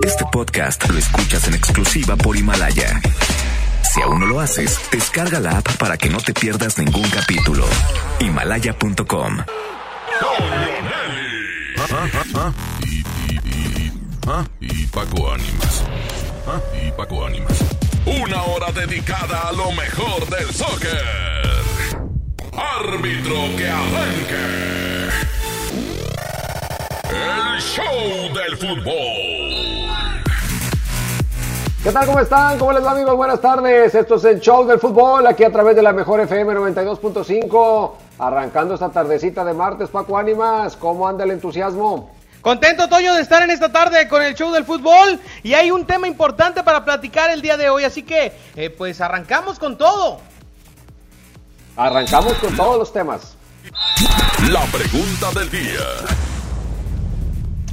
Este podcast lo escuchas en exclusiva por Himalaya. Si aún no lo haces, descarga la app para que no te pierdas ningún capítulo. Himalaya.com. Y Paco Ánimas. Y Paco Ánimas. Una hora dedicada a lo mejor del soccer. Árbitro que arranque. El show del fútbol. ¿Qué tal? ¿Cómo están? ¿Cómo les va amigos? Buenas tardes. Esto es el show del fútbol aquí a través de la mejor FM 92.5. Arrancando esta tardecita de martes, Paco Ánimas. ¿Cómo anda el entusiasmo? Contento, Toño, de estar en esta tarde con el show del fútbol. Y hay un tema importante para platicar el día de hoy. Así que, eh, pues arrancamos con todo. Arrancamos con todos los temas. La pregunta del día.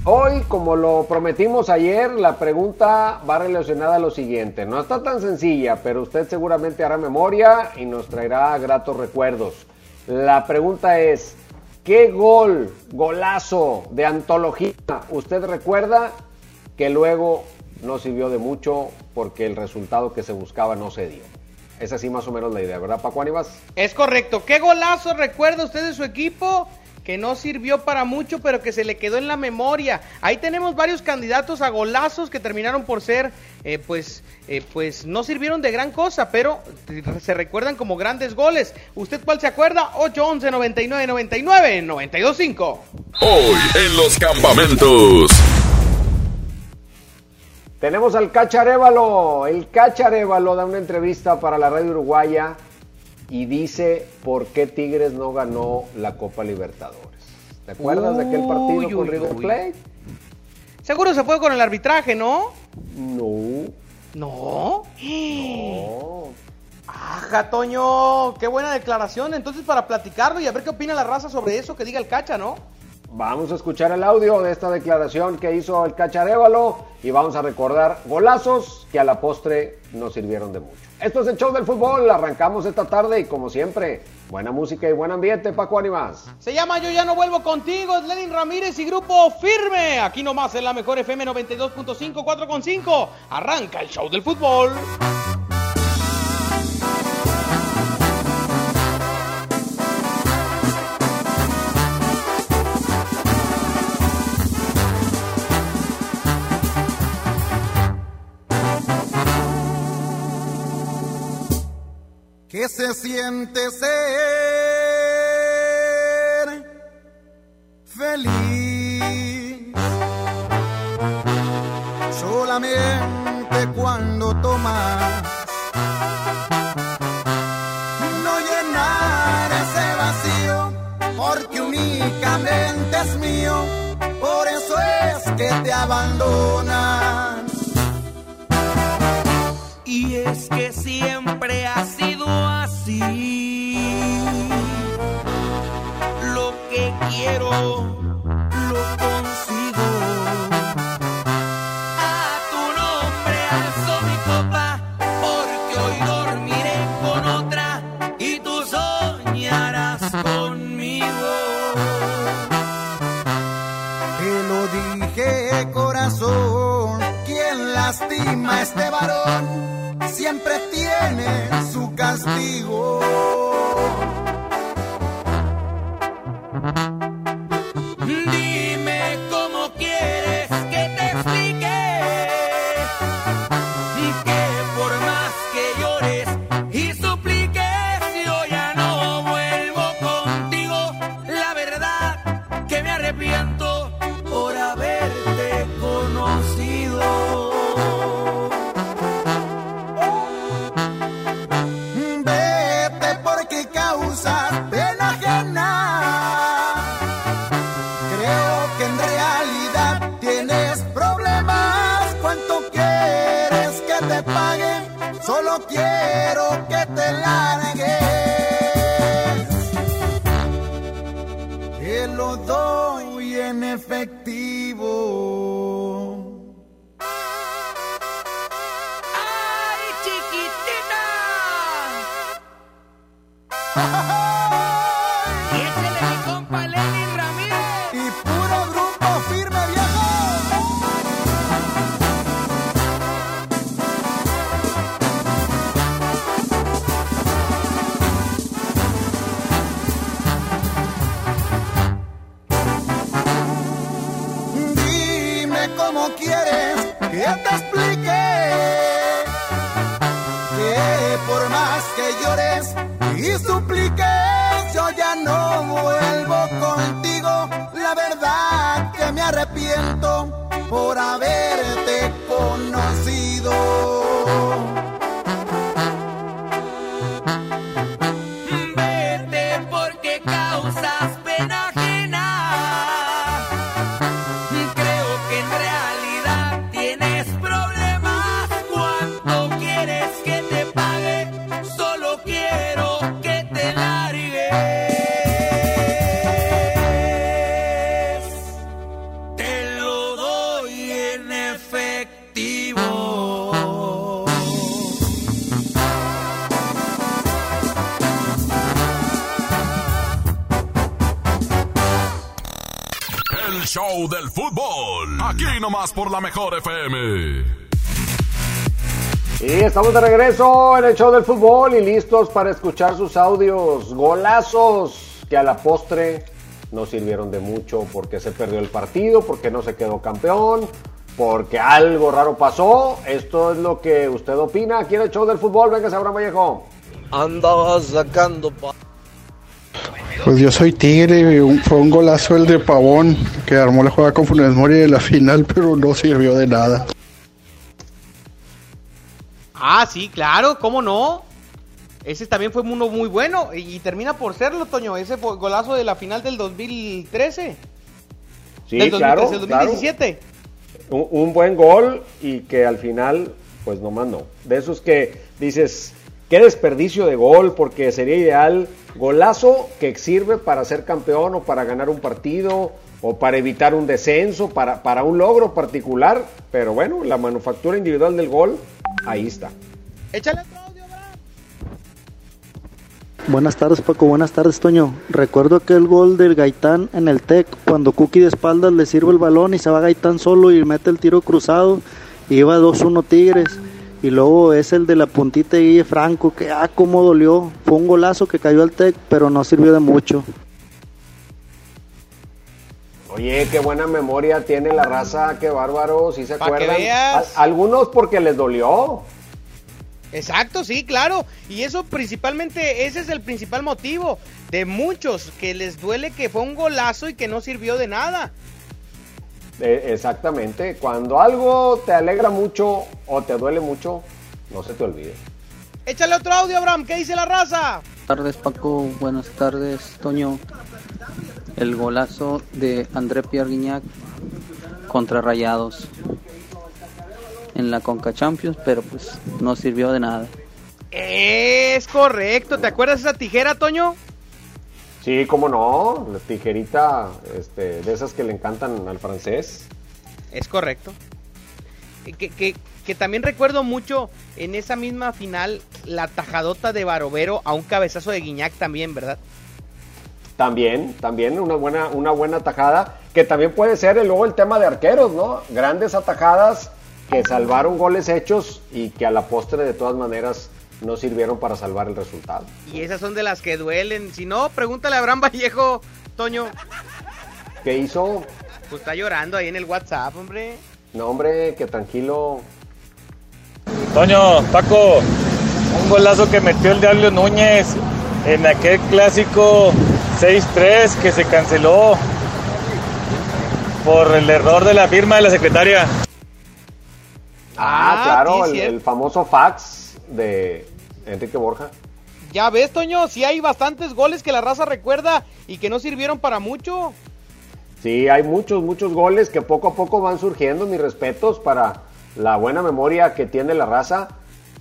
Hoy, como lo prometimos ayer, la pregunta va relacionada a lo siguiente. No está tan sencilla, pero usted seguramente hará memoria y nos traerá gratos recuerdos. La pregunta es, ¿qué gol, golazo de antología usted recuerda que luego no sirvió de mucho porque el resultado que se buscaba no se dio? Es así más o menos la idea, ¿verdad, Paco Aníbal? Es correcto. ¿Qué golazo recuerda usted de su equipo? Que no sirvió para mucho, pero que se le quedó en la memoria. Ahí tenemos varios candidatos a golazos que terminaron por ser, eh, pues, eh, pues no sirvieron de gran cosa, pero se recuerdan como grandes goles. ¿Usted cuál se acuerda? 811 99 99 925. Hoy en los campamentos. Tenemos al Cacharévalo. El Cacharévalo da una entrevista para la radio uruguaya y dice por qué Tigres no ganó la Copa Libertadores. ¿Te acuerdas de aquel partido Uy, con River. Plate? Seguro se fue con el arbitraje, ¿no? No, No. no. Ajá, Toño, qué buena declaración. Entonces, para platicarlo y a ver qué opina la raza sobre eso, que diga el cacha, ¿no? Vamos a escuchar el audio de esta declaración que hizo el Cacharévalo y vamos a recordar golazos que a la postre no sirvieron de mucho. Esto es el show del fútbol, arrancamos esta tarde y como siempre, buena música y buen ambiente, Paco Animas. Se llama Yo ya no vuelvo contigo, es Lenin Ramírez y Grupo Firme. Aquí nomás en la mejor FM 92.5, 4.5. Arranca el show del fútbol. ¿Qué se siente ser feliz? Solamente cuando tomas no llenar ese vacío, porque únicamente es mío, por eso es que te abandonan. Y es que siempre ha sido Lo que quiero, lo consigo. A tu nombre alzo mi copa, porque hoy dormiré con otra y tú soñarás conmigo. Te lo dije, corazón, quien lastima a este varón siempre tiene su castigo. Por haberte Aquí nomás por la mejor FM. Y estamos de regreso en el show del fútbol y listos para escuchar sus audios. Golazos que a la postre no sirvieron de mucho porque se perdió el partido, porque no se quedó campeón, porque algo raro pasó. Esto es lo que usted opina aquí en el show del fútbol. Venga, Abraham Vallejo. Andaba sacando pa- Pues yo soy Tigre y un- fue un golazo el de Pavón que armó la jugada con Funes Mori de la final, pero no sirvió de nada. Ah, sí, claro, ¿cómo no? Ese también fue uno muy bueno y, y termina por serlo, Toño. Ese fue golazo de la final del 2013. Sí, del 2013, claro, del claro. 2017. Un, un buen gol y que al final, pues nomás no. De esos que dices, qué desperdicio de gol, porque sería ideal golazo que sirve para ser campeón o para ganar un partido o para evitar un descenso, para, para un logro particular. Pero bueno, la manufactura individual del gol, ahí está. Échale otro audio, Abraham. Buenas tardes Paco, buenas tardes Toño. Recuerdo aquel gol del Gaitán en el TEC, cuando Cookie de espaldas le sirve el balón y se va Gaitán solo y mete el tiro cruzado y iba 2-1 Tigres. Y luego es el de la puntita de Guille Franco, que ah, cómo dolió. Fue un golazo que cayó al TEC, pero no sirvió de mucho. Oye, qué buena memoria tiene la raza, qué bárbaro, si se Pa' que acuerdan. algunos porque les dolió. Exacto, sí, claro. Y eso principalmente, ese es el principal motivo de muchos que les duele que fue un golazo y que no sirvió de nada. Eh, exactamente. Cuando algo te alegra mucho o te duele mucho, no se te olvide. Échale otro audio, Abraham. ¿Qué dice la raza? tardes Paco, buenas tardes Toño. El golazo de André Pierre Guignac contra Rayados en la Conca Champions, pero pues no sirvió de nada. Es correcto. ¿Te acuerdas de esa tijera, Toño? Sí, cómo no, la tijerita este, de esas que le encantan al francés. Es correcto. Que, que, que también recuerdo mucho en esa misma final la tajadota de Barovero a un cabezazo de Guiñac también, ¿verdad? También, también una buena, una buena atajada, que también puede ser el- luego el tema de arqueros, ¿no? Grandes atajadas que salvaron goles hechos y que a la postre de todas maneras no sirvieron para salvar el resultado. Y esas son de las que duelen. Si no, pregúntale a Abraham Vallejo, Toño. ¿Qué hizo? Pues está llorando ahí en el WhatsApp, hombre. No, hombre, que tranquilo. Toño, Paco, un golazo que metió el Diablo Núñez en aquel clásico 6-3 que se canceló por el error de la firma de la secretaria. Ah, Ah, claro, sí, el, cierto. el famoso fax de Enrique Borja. Ya ves, Toño, sí hay bastantes goles que la raza recuerda y que no sirvieron para mucho. Sí, hay muchos, muchos goles que poco a poco van surgiendo. Mis respetos para la buena memoria que tiene la raza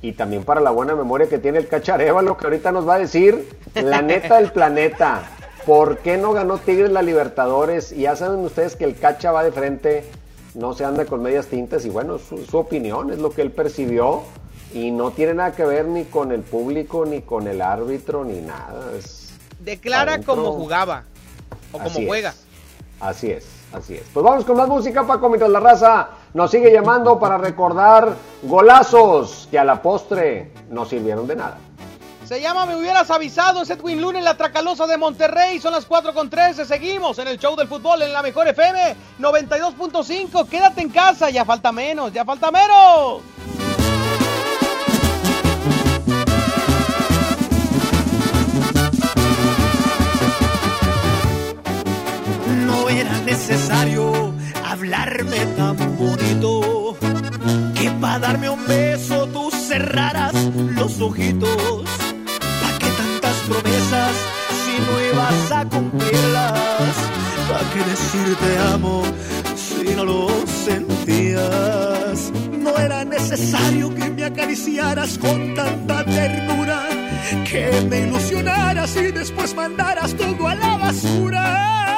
y también para la buena memoria que tiene el Cachareva, lo que ahorita nos va a decir la neta del planeta. ¿Por qué no ganó Tigres la Libertadores? Y ya saben ustedes que el Cacha va de frente, no se anda con medias tintas y bueno, su, su opinión es lo que él percibió y no tiene nada que ver ni con el público, ni con el árbitro, ni nada. Es Declara adentro. como jugaba o como Así es. juega. Así es, así es. Pues vamos con más música, Paco, mientras la raza nos sigue llamando para recordar golazos que a la postre no sirvieron de nada. Se llama Me hubieras avisado, es Edwin Luna en la Tracalosa de Monterrey, son las 4 con 13, seguimos en el show del fútbol en la mejor FM 92.5, quédate en casa, ya falta menos, ya falta menos. No era necesario hablarme tan bonito que para darme un beso tú cerraras los ojitos. ¿Para qué tantas promesas si no ibas a cumplirlas? ¿Para qué decir te amo si no lo sentías? No era necesario que me acariciaras con tanta ternura, que me ilusionaras y después mandaras todo a la basura.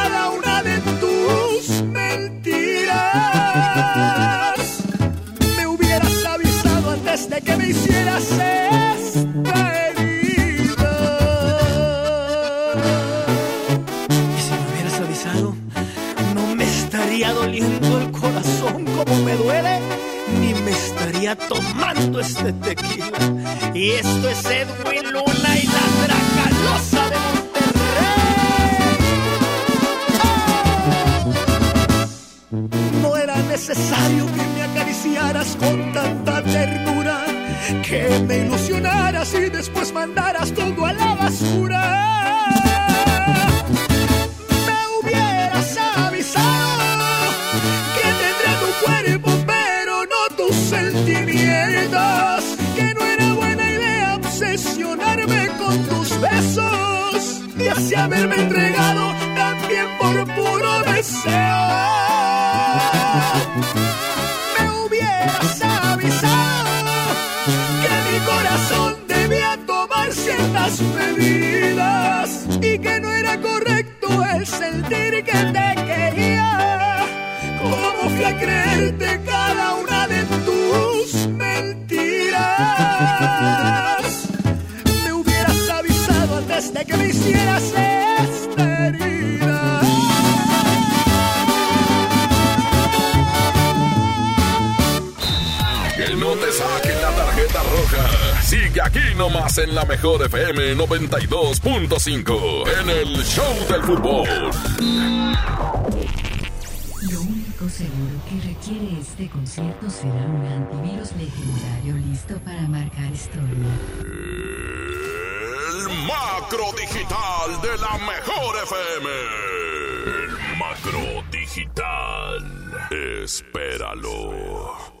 este tequila. Y esto es Edwin Luna y la Dracalosa de Monterrey. No era necesario que me acariciaras con tanta ternura, que me ilusionaras y después mandaras todo a la basura. Haberme entregado también por puro deseo. Me hubieras avisado que mi corazón debía tomar ciertas medidas y que no era correcto el sentir que te quería. ¿Cómo fui a creerte cada una de tus mentiras? Me hubieras avisado antes de que me hicieras Sigue aquí nomás en la mejor FM 92.5 en el Show del Fútbol. Lo único seguro que requiere este concierto será un antivirus legendario listo para marcar historia. El macro digital de la mejor FM. El macro digital. Espéralo.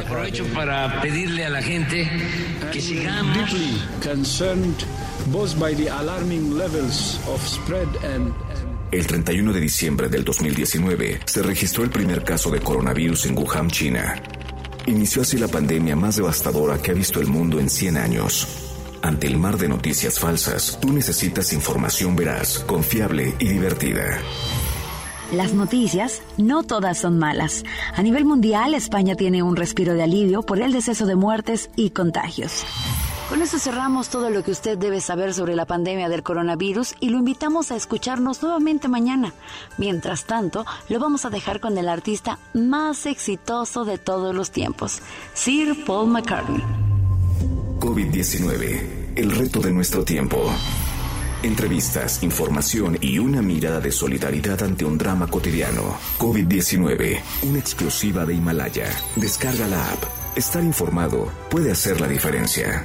Aprovecho para pedirle a la gente que sigamos deeply concerned both by the alarming levels of spread and El 31 de diciembre del 2019 se registró el primer caso de coronavirus en Wuhan, China. Inició así la pandemia más devastadora que ha visto el mundo en 100 años. Ante el mar de noticias falsas, tú necesitas información veraz, confiable y divertida. Las noticias no todas son malas. A nivel mundial, España tiene un respiro de alivio por el deceso de muertes y contagios. Con eso cerramos todo lo que usted debe saber sobre la pandemia del coronavirus y lo invitamos a escucharnos nuevamente mañana. Mientras tanto, lo vamos a dejar con el artista más exitoso de todos los tiempos, Sir Paul McCartney. COVID-19, el reto de nuestro tiempo. Entrevistas, información y una mirada de solidaridad ante un drama cotidiano. COVID-19, una exclusiva de Himalaya. Descarga la app. Estar informado puede hacer la diferencia.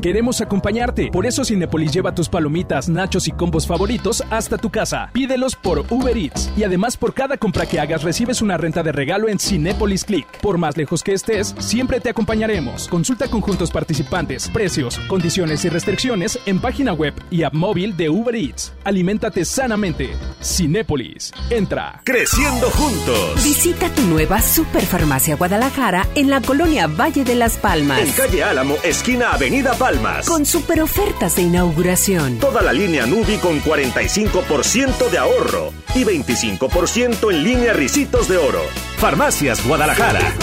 Queremos acompañarte. Por eso Cinepolis lleva tus palomitas, nachos y combos favoritos hasta tu casa. Pídelos por Uber Eats. Y además por cada compra que hagas recibes una renta de regalo en Cinepolis Click. Por más lejos que estés, siempre te acompañaremos. Consulta conjuntos participantes, precios, condiciones y restricciones en página web y app móvil de Uber Eats. Aliméntate sanamente. Cinépolis. Entra. Creciendo juntos. Visita tu nueva Superfarmacia Guadalajara en la colonia Valle de las Palmas. En calle Álamo, esquina Avenida Palmas. Con super ofertas de inauguración. Toda la línea Nubi con 45% de ahorro y 25% en línea Ricitos de Oro. Farmacias Guadalajara.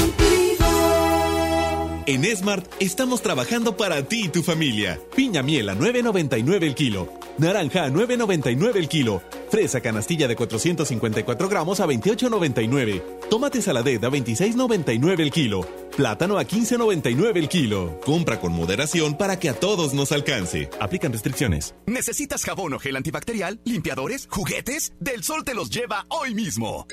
En Smart estamos trabajando para ti y tu familia. Piña miel a 9.99 el kilo. Naranja a 9.99 el kilo. Fresa canastilla de 454 gramos a 28.99. Tomate saladet a 26.99 el kilo. Plátano a 15.99 el kilo. Compra con moderación para que a todos nos alcance. Aplican restricciones. ¿Necesitas jabón o gel antibacterial, limpiadores, juguetes? Del Sol te los lleva hoy mismo.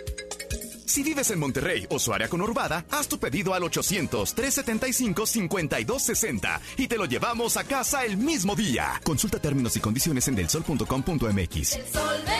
Si vives en Monterrey o su área conurbada, haz tu pedido al 800-375-5260 y te lo llevamos a casa el mismo día. Consulta términos y condiciones en delsol.com.mx. El sol confianza.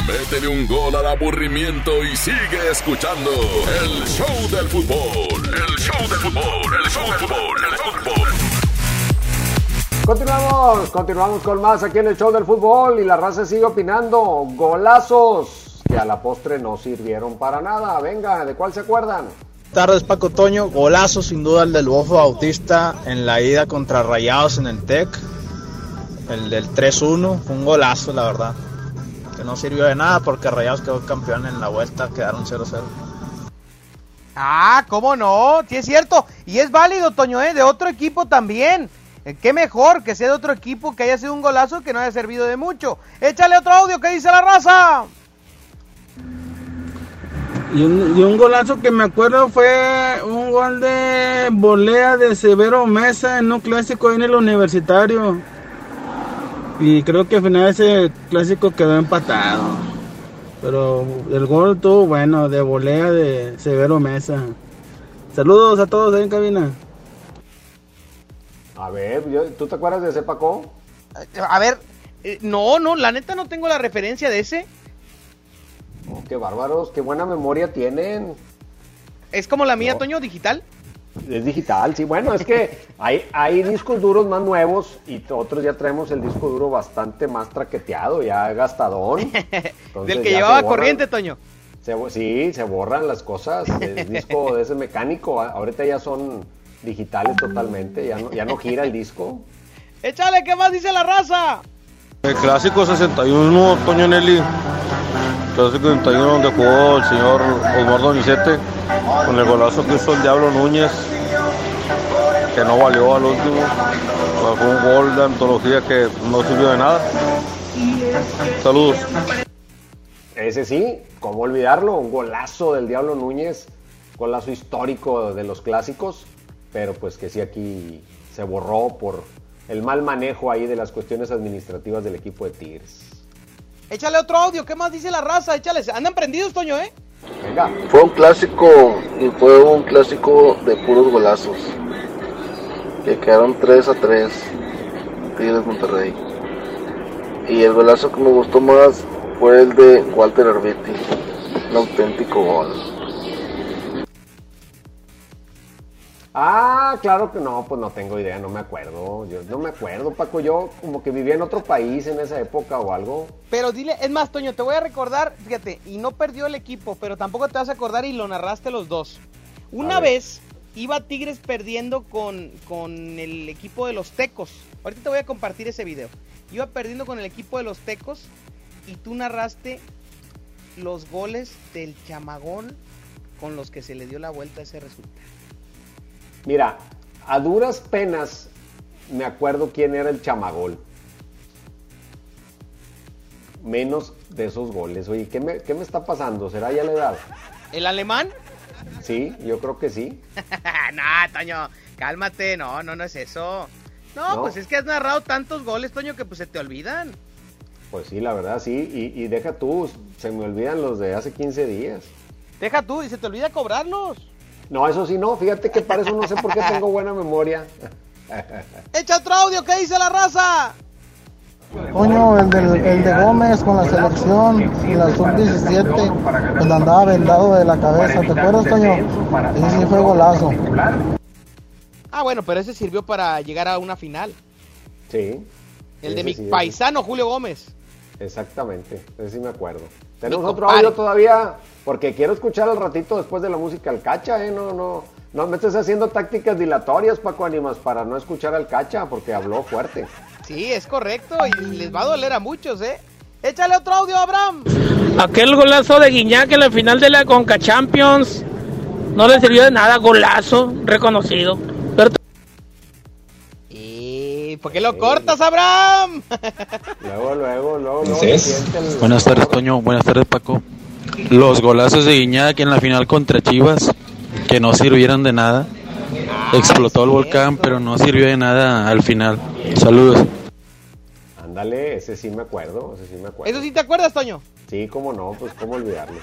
Métele un gol al aburrimiento y sigue escuchando el show del fútbol. El show del fútbol, el show del fútbol, el show del fútbol. Continuamos, continuamos con más aquí en el show del fútbol y la raza sigue opinando. Golazos que a la postre no sirvieron para nada. Venga, ¿de cuál se acuerdan? tardes Paco Toño, golazo sin duda el del Bofo Bautista en la ida contra Rayados en el TEC, el del 3-1, fue un golazo la verdad que no sirvió de nada porque Rayados quedó campeón en la vuelta, quedaron 0-0. Ah, ¿cómo no? Sí es cierto. Y es válido, Toño, ¿eh? De otro equipo también. Eh, qué mejor que sea de otro equipo que haya sido un golazo que no haya servido de mucho. Échale otro audio que dice la raza. Y un, y un golazo que me acuerdo fue un gol de volea de Severo Mesa en un clásico en el universitario. Y creo que al final ese clásico quedó empatado. Pero el gol estuvo bueno, de volea de Severo Mesa. Saludos a todos ahí en cabina. A ver, ¿tú te acuerdas de ese Paco? A ver, eh, no, no, la neta no tengo la referencia de ese. Oh, qué bárbaros, qué buena memoria tienen. ¿Es como la mía, No. Toño, digital? Es digital, sí. Bueno, es que hay, hay discos duros más nuevos y otros ya traemos el disco duro bastante más traqueteado, ya gastadón. Del que llevaba corriente, Toño. sí, se borran las cosas. El disco de ese mecánico, ahorita ya son digitales totalmente, ya no, ya no gira el disco. Échale, ¿qué más dice la raza? El clásico 61, Toño Nelly. Clásico 61 donde jugó el señor Osmar Donizete con el golazo que hizo el Diablo Núñez, que no valió al último. Fue un gol de antología que no sirvió de nada. Saludos. Ese sí, ¿cómo olvidarlo? Un golazo del Diablo Núñez, golazo histórico de los clásicos, pero pues que sí aquí se borró por el mal manejo ahí de las cuestiones administrativas del equipo de Tigres. Échale otro audio, ¿qué más dice la raza? Échale, andan prendidos, Toño, ¿eh? Venga. Fue un clásico y fue un clásico de puros golazos. Que quedaron 3 a 3. Tigres Monterrey. Y el golazo que me gustó más fue el de Walter Arbiti. Un auténtico gol. Ah, claro que no, pues no tengo idea, no me acuerdo. Yo no me acuerdo, Paco. Yo como que vivía en otro país en esa época o algo. Pero dile, es más, Toño, te voy a recordar, fíjate, y no perdió el equipo, pero tampoco te vas a acordar y lo narraste los dos. Una vez iba Tigres perdiendo con, con el equipo de los Tecos. Ahorita te voy a compartir ese video. Iba perdiendo con el equipo de los Tecos y tú narraste los goles del chamagón con los que se le dio la vuelta a ese resultado. Mira, a duras penas me acuerdo quién era el chamagol. Menos de esos goles. Oye, ¿qué me, está pasando? ¿Será ya la edad? ¿El alemán? Sí, yo creo que sí. no, Toño, cálmate. No, no, no es eso. No, pues es que has narrado tantos goles, Toño, que pues se te olvidan. Pues sí, la verdad, sí. Y, y deja tú, se me olvidan los de hace 15 días. Deja tú, y se te olvida cobrarlos. No, eso sí, no. Fíjate que para eso no sé por qué tengo buena memoria. Echa otro audio, ¿qué dice la raza? Coño, el, el de Gómez con la selección en la sub-17, cuando andaba vendado de la cabeza. ¿Te acuerdas, Toño? Ese sí fue golazo. Ah, bueno, pero ese sirvió para llegar a una final. Sí. El de mi paisano Julio Gómez. Exactamente, ese sí me acuerdo. Tenemos otro audio todavía, porque quiero escuchar al ratito después de la música al cacha, ¿eh? No, no, no me estés haciendo tácticas dilatorias, Paco Animas, para no escuchar al cacha, porque habló fuerte. Sí, es correcto, y les va a doler a muchos, ¿eh? Échale otro audio, Abraham. Aquel golazo de Guiñac en la final de la Conca Champions no le sirvió de nada, golazo, reconocido. ¿Y por qué lo cortas, Abraham? luego, luego, luego. Buenas tardes, Toño. Buenas tardes, Paco. Los golazos de Guiñac en la final contra Chivas, que no sirvieron de nada. Ah, Explotó el volcán, pero no sirvió de nada al final. Saludos. Ándale, ese sí me acuerdo, ese sí me acuerdo. ¿Eso sí te acuerdas, Toño? Sí, cómo no, pues cómo olvidarlo.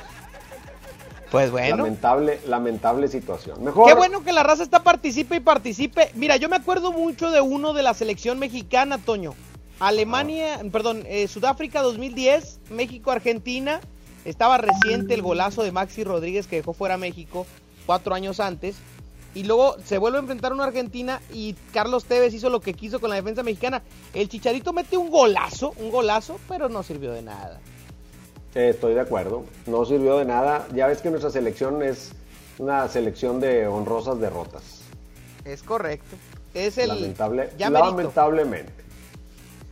Pues bueno. Lamentable, lamentable situación. Mejor. Qué bueno que la raza está participe y participe. Mira, yo me acuerdo mucho de uno de la selección mexicana, Toño. Alemania, ah. perdón, eh, Sudáfrica 2010, México, Argentina. Estaba reciente el golazo de Maxi Rodríguez que dejó fuera México cuatro años antes. Y luego se vuelve a enfrentar a una Argentina y Carlos Tevez hizo lo que quiso con la defensa mexicana. El Chicharito mete un golazo, un golazo, pero no sirvió de nada. Estoy de acuerdo. No sirvió de nada. Ya ves que nuestra selección es una selección de honrosas derrotas. Es correcto. Es el. Lamentable, lamentablemente.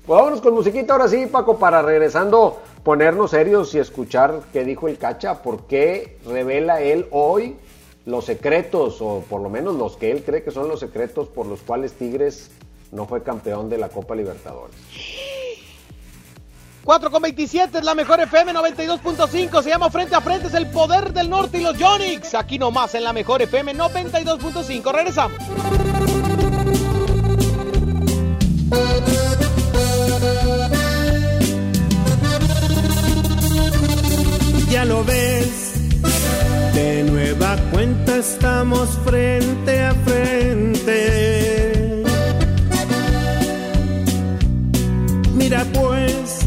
Pues vámonos con musiquita ahora sí, Paco, para regresando, ponernos serios y escuchar qué dijo el Cacha, por qué revela él hoy los secretos, o por lo menos los que él cree que son los secretos por los cuales Tigres no fue campeón de la Copa Libertadores. 4 con 27 es la mejor FM 92.5. Se llama Frente a Frente. Es el poder del norte y los Yonix. Aquí nomás en la mejor FM 92.5. Regresamos. Ya lo ves. De nueva cuenta estamos frente a frente. Mira pues ¿Quién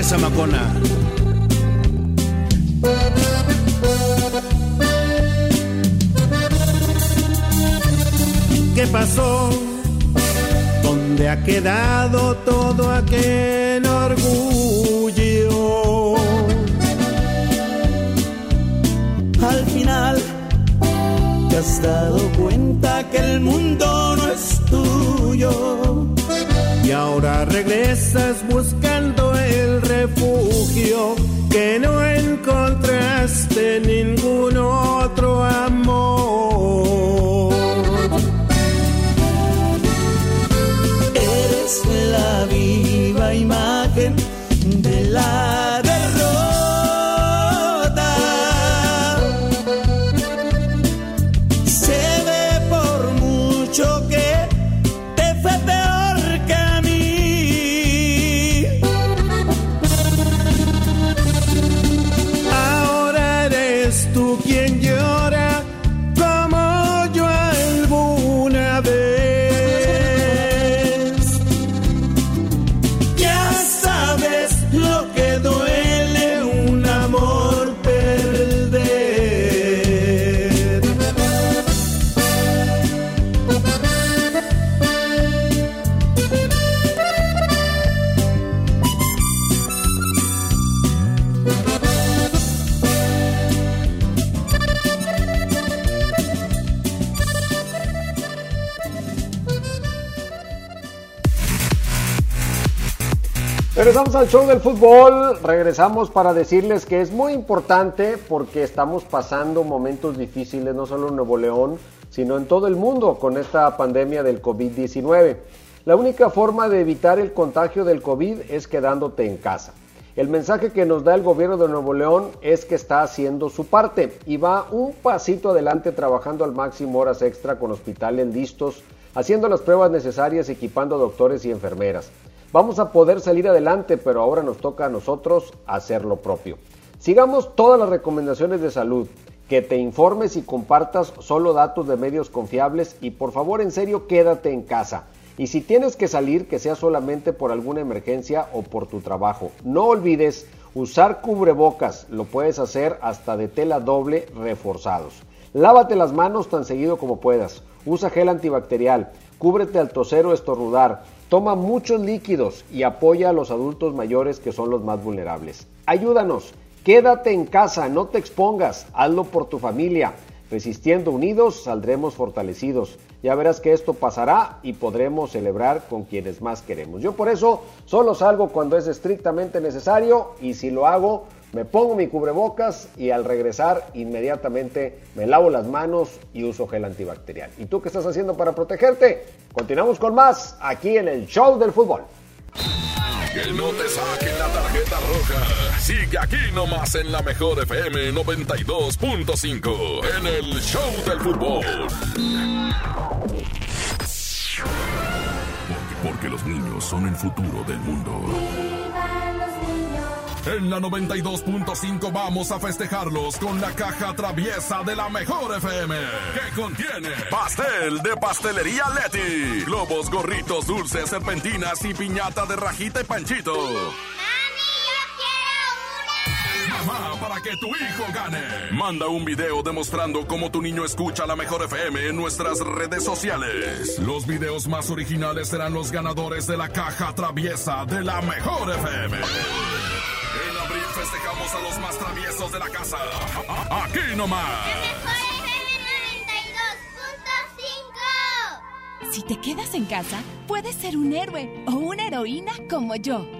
Mi compadre Zamacona. ¿Qué pasó? ¿Dónde ha quedado todo aquel orgullo? Al final te has dado cuenta que el mundo no es tuyo y ahora regresas buscando refugio que no encontraste en ningún otro amor. Show del fútbol, regresamos para decirles que es muy importante porque estamos pasando momentos difíciles no solo en Nuevo León, sino en todo el mundo con esta pandemia del COVID-19. La única forma de evitar el contagio del COVID es quedándote en casa. El mensaje que nos da el gobierno de Nuevo León es que está haciendo su parte y va un pasito adelante trabajando al máximo horas extra con hospitales listos, haciendo las pruebas necesarias, equipando doctores y enfermeras. Vamos a poder salir adelante, pero ahora nos toca a nosotros hacer lo propio. Sigamos todas las recomendaciones de salud, que te informes y compartas solo datos de medios confiables y por favor en serio quédate en casa. Y si tienes que salir, que sea solamente por alguna emergencia o por tu trabajo. No olvides usar cubrebocas, lo puedes hacer hasta de tela doble reforzados. Lávate las manos tan seguido como puedas. Usa gel antibacterial. Cúbrete al toser o estornudar. Toma muchos líquidos y apoya a los adultos mayores que son los más vulnerables. Ayúdanos. Quédate en casa, no te expongas. Hazlo por tu familia. Resistiendo unidos saldremos fortalecidos. Ya verás que esto pasará y podremos celebrar con quienes más queremos. Yo por eso solo salgo cuando es estrictamente necesario y si lo hago me pongo mi cubrebocas y al regresar inmediatamente me lavo las manos y uso gel antibacterial. ¿Y tú qué estás haciendo para protegerte? Continuamos con más aquí en el Show del Fútbol. Que no te saquen la tarjeta roja. Sigue aquí nomás en la mejor FM 92.5 en el Show del Fútbol. Porque, porque los niños son el futuro del mundo. En la 92.5 vamos a festejarlos con la caja traviesa de la mejor FM. Que contiene pastel de pastelería Leti, globos, gorritos, dulces, serpentinas y piñata de rajita y panchito. Mamá, para que tu hijo gane. Manda un video demostrando cómo tu niño escucha la mejor FM en nuestras redes sociales. Los videos más originales serán los ganadores de la caja traviesa de la mejor FM. Festejamos a los más traviesos de la casa. Aquí nomás. Si te quedas en casa, puedes ser un héroe o una heroína como yo.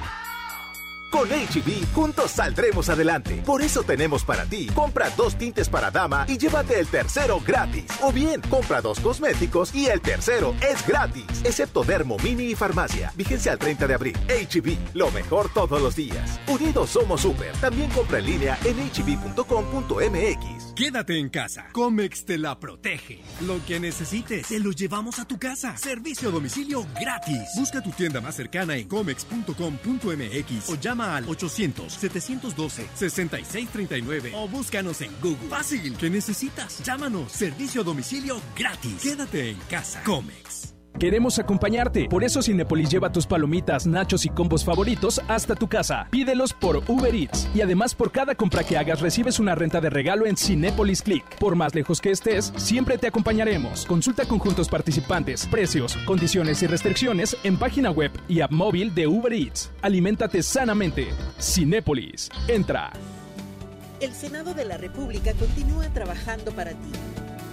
Con HB, juntos saldremos adelante. Por eso tenemos para ti. Compra dos tintes para dama y llévate el tercero gratis. O bien, compra dos cosméticos y el tercero es gratis. Excepto Dermo Mini y Farmacia. Vigencia al 30 de abril. HB, lo mejor todos los días. Unidos somos super. También compra en línea en hb.com.mx. Quédate en casa. Comex te la protege. Lo que necesites, te lo llevamos a tu casa. Servicio a domicilio gratis. Busca tu tienda más cercana en comex.com.mx o llama al 800-712-6639 o búscanos en Google. Fácil, ¿qué necesitas? Llámanos. Servicio a domicilio gratis. Quédate en casa. Comex. Queremos acompañarte, por eso Cinepolis lleva tus palomitas, nachos y combos favoritos hasta tu casa. Pídelos por Uber Eats y además por cada compra que hagas recibes una renta de regalo en Cinepolis Click. Por más lejos que estés, siempre te acompañaremos. Consulta conjuntos participantes, precios, condiciones y restricciones en página web y app móvil de Uber Eats. Aliméntate sanamente. Cinépolis, entra. El Senado de la República continúa trabajando para ti.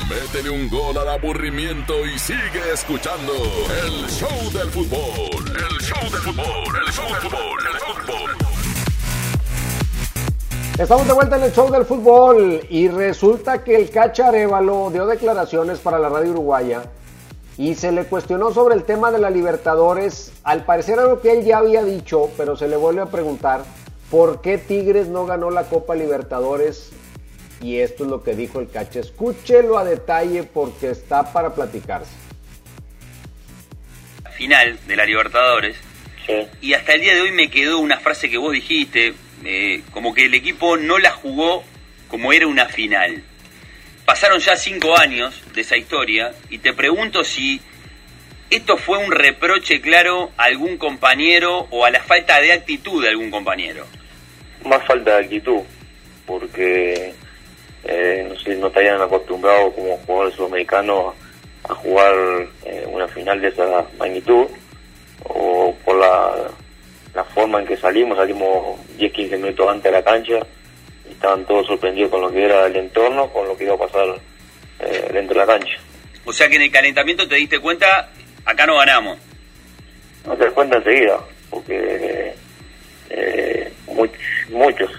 Métele un gol al aburrimiento y sigue escuchando el show del fútbol. El show del fútbol, el show del fútbol, el fútbol. Estamos de vuelta en el show del fútbol y resulta que el Cacharévalo dio declaraciones para la radio uruguaya y se le cuestionó sobre el tema de la Libertadores. Al parecer algo que él ya había dicho, pero se le vuelve a preguntar por qué Tigres no ganó la Copa Libertadores y esto es lo que dijo el Cacha. Escúchelo a detalle porque está para platicarse. Final de la Libertadores. Y hasta el día de hoy me quedó una frase que vos dijiste, eh, como que el equipo no la jugó como era una final. Pasaron ya cinco años de esa historia y te pregunto si esto fue un reproche claro a algún compañero o a la falta de actitud de algún compañero. Más falta de actitud, porque eh, no sé, no estarían acostumbrados como jugadores sudamericanos a jugar eh, una final de esa magnitud o por la, la forma en que salimos, salimos 10-15 minutos antes de la cancha y estaban todos sorprendidos con lo que era el entorno, con lo que iba a pasar eh, dentro de la cancha. O sea que en el calentamiento te diste cuenta, acá no ganamos. No te das cuenta enseguida, porque eh, muchos, muchos,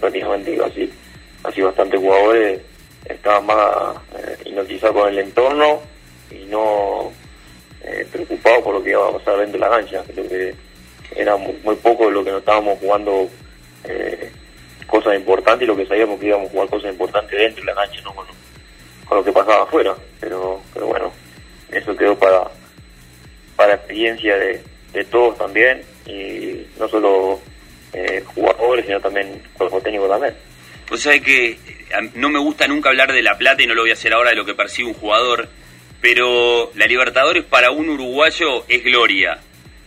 prácticamente así, así bastantes jugadores estaban más eh, hipnotizados con el entorno y no eh, preocupados por lo que iba a pasar dentro de la cancha. Creo que era muy, poco lo que nos estábamos jugando eh, cosas importantes y lo que sabíamos que íbamos a jugar cosas importantes dentro de la cancha, no con, con lo que pasaba afuera. Pero, pero bueno, eso quedó para, para experiencia de, de todos también y no solo eh, jugadores, sino también cuerpo técnico también. Vos sabés que no me gusta nunca hablar de la plata y no lo voy a hacer ahora de lo que percibe un jugador, pero la Libertadores para un uruguayo es gloria.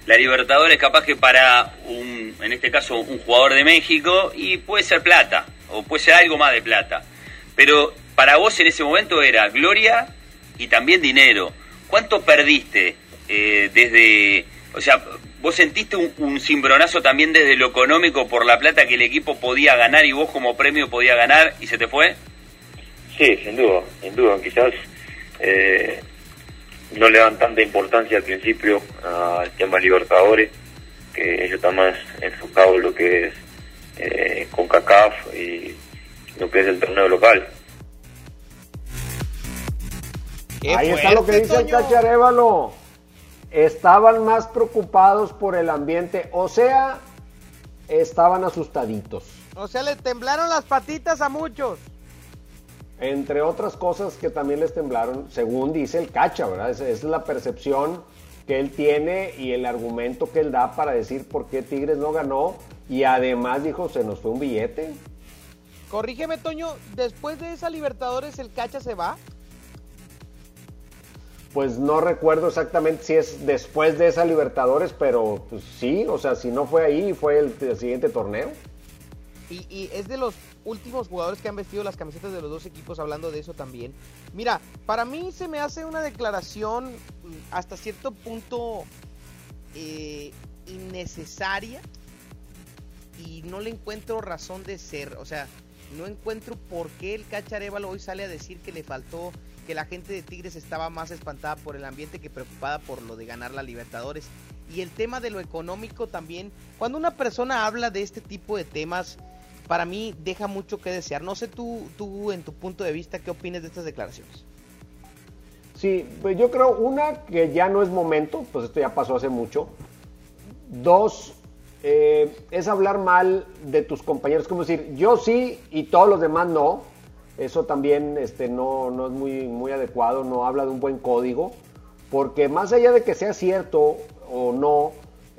La Libertadores capaz que para un, en este caso, un jugador de México y puede ser plata, o puede ser algo más de plata. Pero para vos en ese momento era gloria y también dinero. ¿Cuánto perdiste eh, desde, o sea, vos sentiste un, un cimbronazo también desde lo económico por la plata que el equipo podía ganar y vos como premio podía ganar y se te fue? Sí, sin duda, sin duda. Quizás eh, no le dan tanta importancia al principio al tema Libertadores, que ellos están más enfocados en lo que es eh, con CACAF y lo que es el torneo local. Ahí está lo que dice el Cacharévalo. Estaban más preocupados por el ambiente, o sea, estaban asustaditos. O sea, le temblaron las patitas a muchos. Entre otras cosas que también les temblaron, según dice el Cacha, ¿verdad? Esa es la percepción que él tiene y el argumento que él da para decir por qué Tigres no ganó. Y además dijo, se nos fue un billete. Corrígeme, Toño, después de esa Libertadores, ¿el Cacha se va? Pues no recuerdo exactamente si es después de esa Libertadores, pero pues, sí, o sea, si no fue ahí, fue el, siguiente torneo. Y, es de los últimos jugadores que han vestido las camisetas de los dos equipos hablando de eso también. Mira, para mí se me hace una declaración hasta cierto punto eh, innecesaria y no le encuentro razón de ser. O sea, no encuentro por qué el Cacharévalo hoy sale a decir que le faltó, que la gente de Tigres estaba más espantada por el ambiente que preocupada por lo de ganar la Libertadores. Y el tema de lo económico también, cuando una persona habla de este tipo de temas, para mí deja mucho que desear. No sé tú, tú en tu punto de vista, ¿qué opinas de estas declaraciones? Sí, pues yo creo, una, que ya no es momento, pues esto ya pasó hace mucho. Dos, eh, es hablar mal de tus compañeros, como decir, yo sí y todos los demás no. Eso también este, no, no es muy, muy adecuado, no habla de un buen código, porque más allá de que sea cierto o no,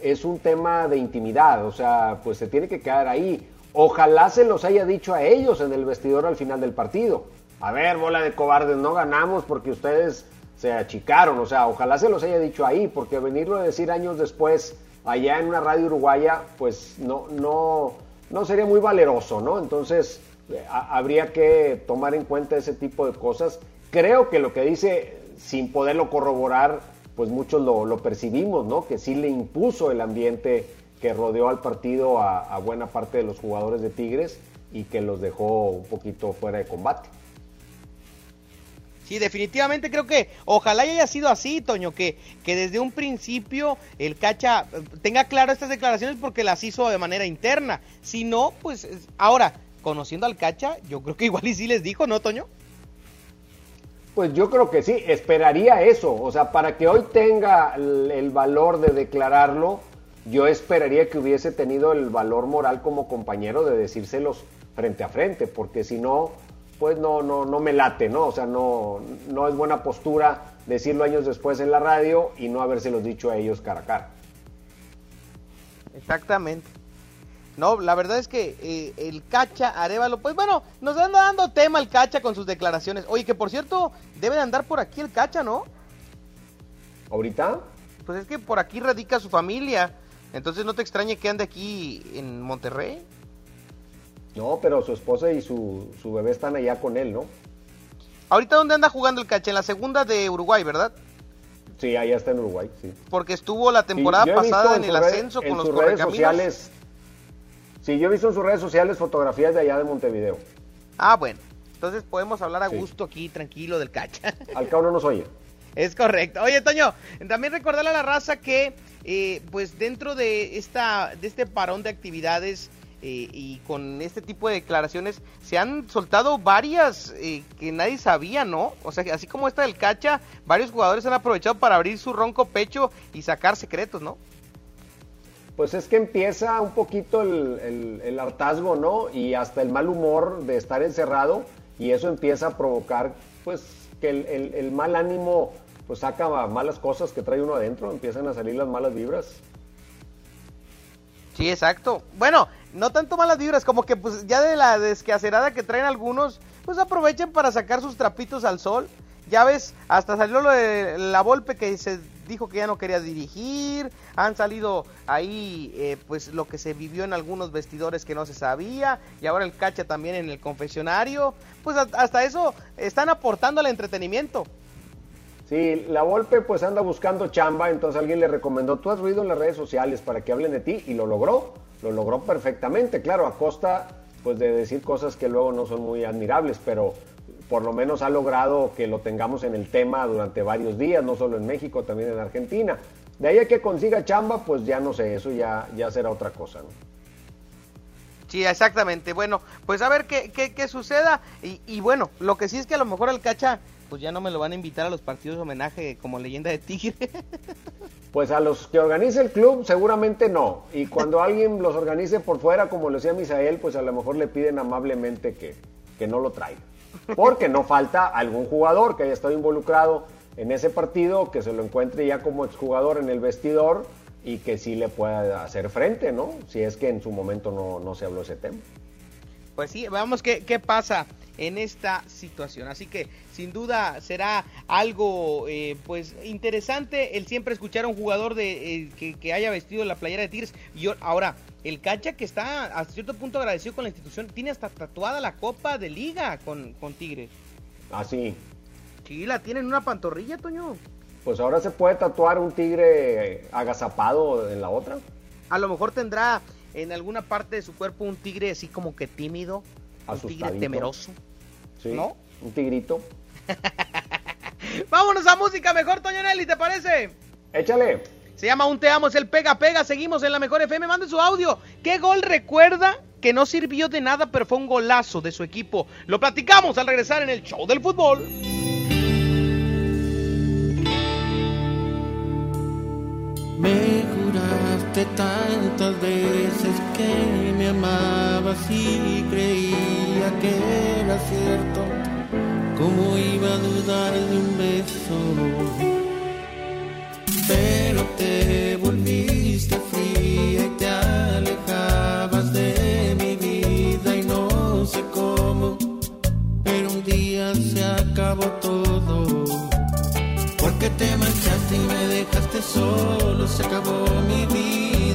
es un tema de intimidad, o sea, pues se tiene que quedar ahí. Ojalá se los haya dicho a ellos en el vestidor al final del partido. A ver, bola de cobardes, no ganamos porque ustedes se achicaron. O sea, ojalá se los haya dicho ahí, porque venirlo a decir años después allá en una radio uruguaya, pues no, no, no sería muy valeroso, ¿no? Entonces, habría que tomar en cuenta ese tipo de cosas. Creo que lo que dice, sin poderlo corroborar, pues muchos lo, lo percibimos, ¿no? Que sí le impuso el ambiente que rodeó al partido a, buena parte de los jugadores de Tigres y que los dejó un poquito fuera de combate. Sí, definitivamente creo que ojalá haya sido así, Toño, que, que desde un principio el Cacha tenga claro estas declaraciones porque las hizo de manera interna. Si no, pues ahora, conociendo al Cacha, yo creo que igual y sí les dijo, ¿no, Toño? Pues yo creo que sí, esperaría eso. O sea, para que hoy tenga el, el valor de declararlo, yo esperaría que hubiese tenido el valor moral como compañero de decírselos frente a frente, porque si no, pues no, no, no me late, ¿no? O sea, no, no es buena postura decirlo años después en la radio y no habérselos dicho a ellos cara a cara. Exactamente. No, la verdad es que eh, el Cacha Arevalo, pues bueno, nos anda dando tema el Cacha con sus declaraciones. Oye, que por cierto, debe de andar por aquí el Cacha, ¿no? ¿Ahorita? Pues es que por aquí radica su familia. Entonces no te extrañe que ande aquí en Monterrey. No, pero su esposa y su, su bebé están allá con él, ¿no? ¿Ahorita dónde anda jugando el Cacha? En la segunda de Uruguay, ¿verdad? Sí, allá está en Uruguay, sí. Porque estuvo la temporada sí, pasada en, en el ascenso en con los sus redes sociales. Sí, yo he visto en sus redes sociales fotografías de allá de Montevideo. Ah, bueno. Entonces podemos hablar a sí. gusto aquí, tranquilo, del Cacha. Al cabo no nos oye. Es correcto. Oye, Toño, también recordarle a la raza que, eh, pues dentro de, esta, de este parón de actividades eh, y con este tipo de declaraciones, se han soltado varias eh, que nadie sabía, ¿no? O sea, así como esta del Cacha, varios jugadores han aprovechado para abrir su ronco pecho y sacar secretos, ¿no? Pues es que empieza un poquito el, el- el hartazgo, ¿no? Y hasta el mal humor de estar encerrado y eso empieza a provocar, pues, que el, el- mal ánimo, pues saca malas cosas que trae uno adentro, empiezan a salir las malas vibras. Sí, exacto. Bueno, no tanto malas vibras, como que pues ya de la desquacerada que traen algunos, pues aprovechen para sacar sus trapitos al sol. Ya ves, hasta salió lo de la Volpe que se dijo que ya no quería dirigir, han salido ahí eh, pues lo que se vivió en algunos vestidores que no se sabía, y ahora el cacha también en el confesionario, pues hasta eso están aportando al entretenimiento. Sí, la Volpe pues anda buscando chamba, entonces alguien le recomendó, tú has ruido en las redes sociales para que hablen de ti y lo logró, lo logró perfectamente, claro, a costa pues de decir cosas que luego no son muy admirables, pero por lo menos ha logrado que lo tengamos en el tema durante varios días, no solo en México, también en Argentina. De ahí a que consiga chamba, pues ya no sé, eso ya, ya será otra cosa, ¿no? Sí, exactamente. Bueno, pues a ver qué, qué, qué suceda. Y, y bueno, lo que sí es que a lo mejor al Cacha, pues ya no me lo van a invitar a los partidos de homenaje como leyenda de Tigre. Pues a los que organice el club seguramente no. Y cuando alguien los organice por fuera, como lo decía Misael, pues a lo mejor le piden amablemente que, que no lo traiga. Porque no falta algún jugador que haya estado involucrado en ese partido, que se lo encuentre ya como exjugador en el vestidor y que sí le pueda hacer frente, ¿no? Si es que en su momento no, no se habló ese tema. Pues sí, veamos qué, qué pasa en esta situación. Así que sin duda será algo eh, pues interesante el siempre escuchar a un jugador de eh, que, que haya vestido la playera de Tigres. Y ahora, el Cacha que está hasta cierto punto agradecido con la institución, tiene hasta tatuada la Copa de Liga con, con Tigres. Así. Sí, la tiene en una pantorrilla, Toño. Pues ahora se puede tatuar un tigre agazapado en la otra. A lo mejor tendrá en alguna parte de su cuerpo un tigre así como que tímido, un tigre temeroso. Sí, ¿No? Un tigrito. Vámonos a música mejor, Toño Nelly, ¿te parece? Échale. Se llama Un Te Amo, es el Pega Pega. Seguimos en la Mejor FM. Mande su audio. ¿Qué gol recuerda que no sirvió de nada, pero fue un golazo de su equipo? Lo platicamos al regresar en el show del fútbol. Me tantas veces que me amabas y creía que era cierto. ¿Cómo iba a dudar de un beso? Pero te volviste fría y te alejabas de mi vida y no sé cómo. Pero un día se acabó todo. Porque te marchaste y me dejaste solo, se acabó mi vida,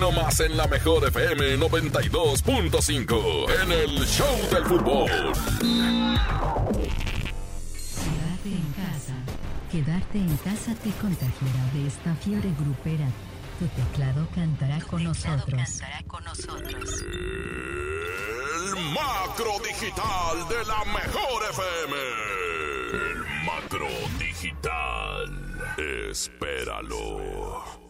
nomás en la mejor FM 92.5, en el Show del Fútbol. Quedarte en casa. Quedarte en casa te contagiará de esta fiebre grupera. Tu teclado cantará con nosotros. El macro digital de la mejor FM. El macro digital. Espéralo.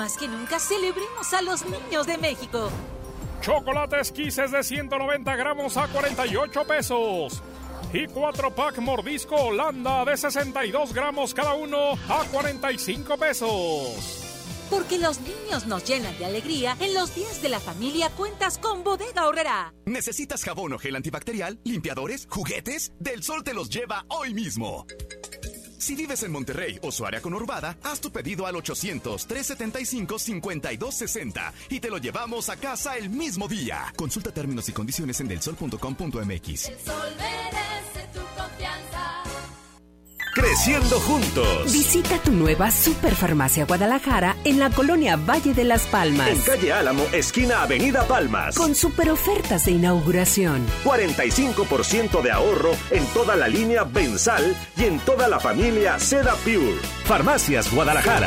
Más que nunca celebremos a los niños de México. Chocolates Kisses de 190 gramos a 48 pesos. Y 4 pack mordisco Holanda de 62 gramos cada uno a 45 pesos. Porque los niños nos llenan de alegría, en los días de la familia cuentas con Bodega Horrera. ¿Necesitas jabón o gel antibacterial, limpiadores, juguetes? Del Sol te los lleva hoy mismo. Si vives en Monterrey o su área conurbada, haz tu pedido al 800-375-5260 y te lo llevamos a casa el mismo día. Consulta términos y condiciones en delsol.com.mx. El sol merece. Creciendo juntos. Visita tu nueva Superfarmacia Guadalajara en la colonia Valle de las Palmas. En calle Álamo, esquina Avenida Palmas. Con super ofertas de inauguración. 45% de ahorro en toda la línea Bensal y en toda la familia Seda Pure. Farmacias Guadalajara.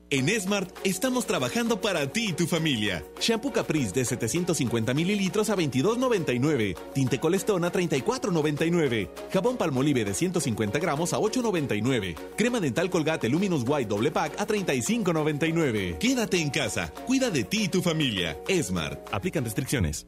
En Smart estamos trabajando para ti y tu familia. Shampoo Caprice de 750 mililitros a 22.99. Tinte Colestón a 34.99. Jabón Palmolive de 150 gramos a 8.99. Crema dental Colgate Luminous White doble pack a 35.99. Quédate en casa. Cuida de ti y tu familia. Smart. Aplican restricciones.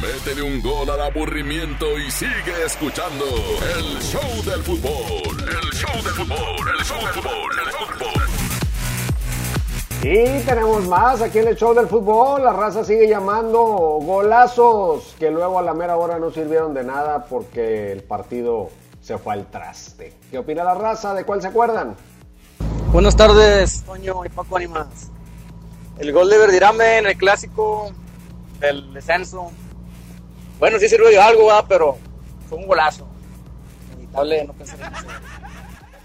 Métele un gol al aburrimiento y sigue escuchando el show del fútbol. El show del fútbol, el show del fútbol, el show del fútbol. Y tenemos más aquí en el show del fútbol. La raza sigue llamando golazos que luego a la mera hora no sirvieron de nada porque el partido se fue al traste. ¿Qué opina la raza? ¿De cuál se acuerdan? Buenas tardes, Toño y Paco Animas. El gol de Verdirame en el clásico del descenso Bueno, sí sirvió de algo, ¿verdad? pero fue un golazo. Inevitable no pensar en eso.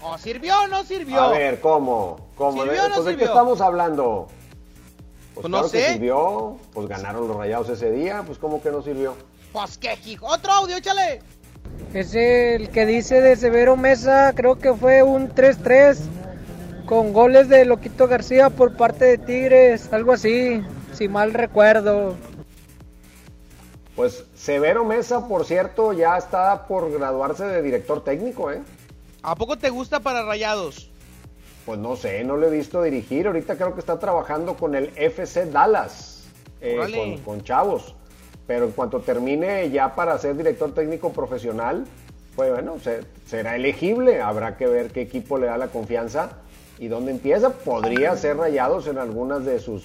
¿O sirvió o no sirvió? A ver, ¿cómo? ¿Cómo? ¿Sirvió ¿De, o no pues, ¿de qué estamos hablando? Pues, Pues no claro que sé. sirvió, pues ganaron los rayados ese día, pues ¿cómo que no sirvió? Pues qué, hijo. Otro audio, échale. Es el que dice de Severo Mesa, creo que fue un 3-3 con goles de Loquito García por parte de Tigres, algo así, si mal recuerdo. Pues Severo Mesa, por cierto, ya está por graduarse de director técnico, ¿eh? ¿A poco te gusta para rayados? Pues no sé, no lo he visto dirigir. Ahorita creo que está trabajando con el FC Dallas, eh, con, con chavos. Pero en cuanto termine ya para ser director técnico profesional, pues bueno, se- será elegible. Habrá que ver qué equipo le da la confianza y dónde empieza. Podría ser rayados en algunas de sus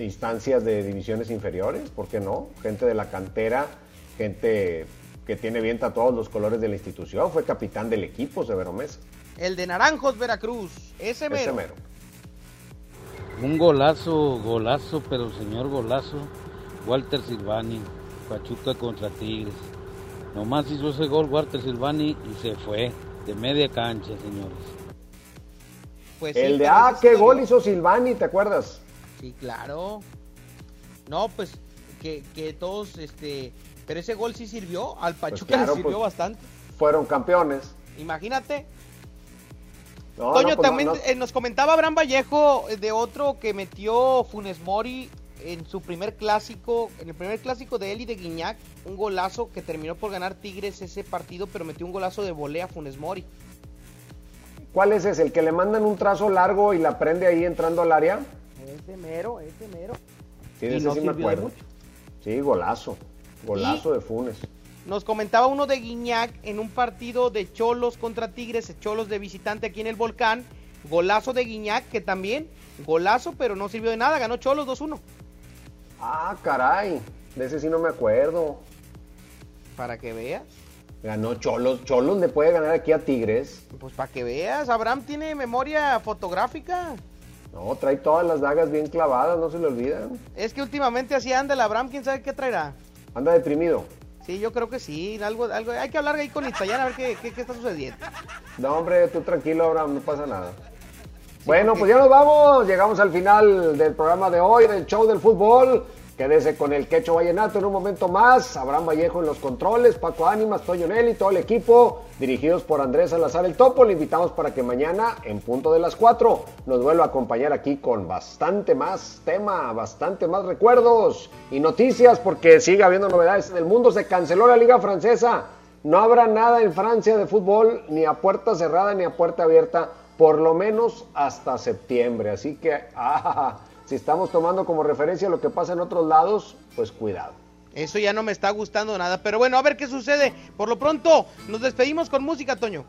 instancias de divisiones inferiores, ¿por qué no? Gente de la cantera, gente que tiene bien tatuados los colores de la institución. Fue capitán del equipo, Severo Mesa. El de Naranjos, Veracruz. Ese mero. Ese mero. Un golazo, golazo, pero señor golazo. Walter Silvani, Pachuca contra Tigres. Nomás hizo ese gol Walter Silvani y se fue de media cancha, señores. Pues sí, el de, ah, qué gol hizo Silvani, ¿te acuerdas? Sí, claro. No, pues que, que todos, este... Pero ese gol sí sirvió. Al Pachuca Pues claro, le sirvió pues, bastante. Fueron campeones. Imagínate. No, Toño, no, pues, también no, eh, nos comentaba Abraham Vallejo eh, de otro que metió Funes Mori en su primer clásico, en el primer clásico de él y de Guiñac, un golazo que terminó por ganar Tigres ese partido, pero metió un golazo de volea a Funes Mori. ¿Cuál es ese? ¿El que le mandan un trazo largo y la prende ahí entrando al área? Ese mero, ese mero. Sí, de Y ese no sí me acuerdo. Sí, golazo. Golazo de Funes. Nos comentaba uno de Guiñac en un partido de Cholos contra Tigres, Cholos de visitante aquí en el Volcán, golazo de Guiñac que también, golazo, pero no sirvió de nada, ganó Cholos 2-1. Ah, caray. De ese sí no me acuerdo. Para que veas. Ganó Cholos. Cholos le puede ganar aquí a Tigres. Pues para que veas, Abraham tiene memoria fotográfica. No, trae todas las dagas bien clavadas, no se le olvidan. Es que últimamente así anda el Abraham, quién sabe qué traerá. Anda deprimido. Sí, yo creo que sí, algo, algo, hay que hablar ahí con Itzayán a ver qué, qué, qué está sucediendo. No, hombre, tú tranquilo, Abraham, no pasa nada. bueno, pues ya nos vamos. Llegamos al final del programa de hoy, del show del fútbol. Quédese con el Quecho Vallenato en un momento más. Abraham Vallejo en los controles, Paco Ánimas, Toño Nelly, todo el equipo, dirigidos por Andrés Salazar el Topo. Le invitamos para que mañana, en punto de las 4, nos vuelva a acompañar aquí con bastante más tema, bastante más recuerdos y noticias, porque sigue habiendo novedades en el mundo. Se canceló la Liga Francesa. No habrá nada en Francia de fútbol, ni a puerta cerrada ni a puerta abierta, por lo menos hasta septiembre. Así que, ah, si estamos tomando como referencia lo que pasa en otros lados, pues cuidado. Eso ya no me está gustando nada, pero bueno, a ver qué sucede. Por lo pronto, nos despedimos con música, Toño.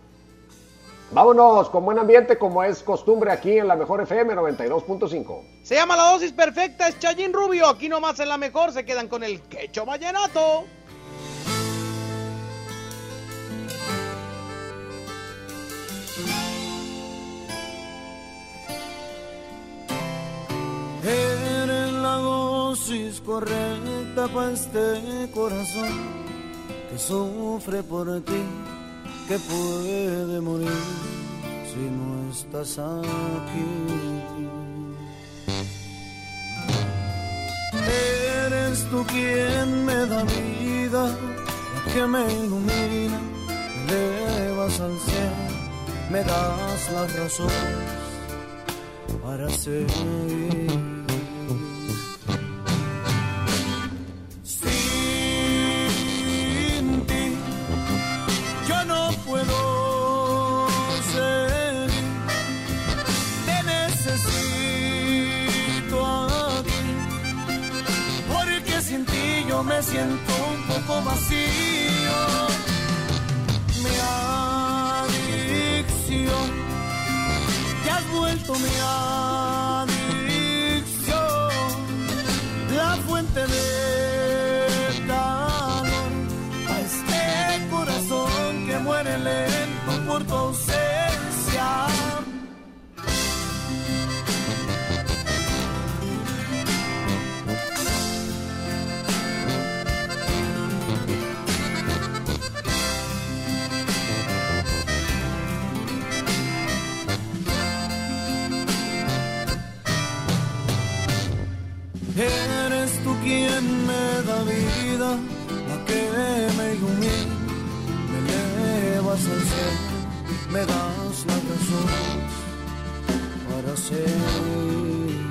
Vámonos con buen ambiente como es costumbre aquí en la mejor FM 92.5. Se llama La Dosis Perfecta, es Chayín Rubio. Aquí nomás en la mejor se quedan con el quecho vallenato. Eres la dosis correcta para este corazón que sufre por ti, que puede morir si no estás aquí. Eres tú quien me da vida, que me ilumina, me elevas al cielo, me das las razones para seguir. Me siento un poco vacío. Mi adicción te has vuelto mi adicción, la fuente de me elevas al cielo, me das la razón para seguir.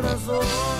Corazón.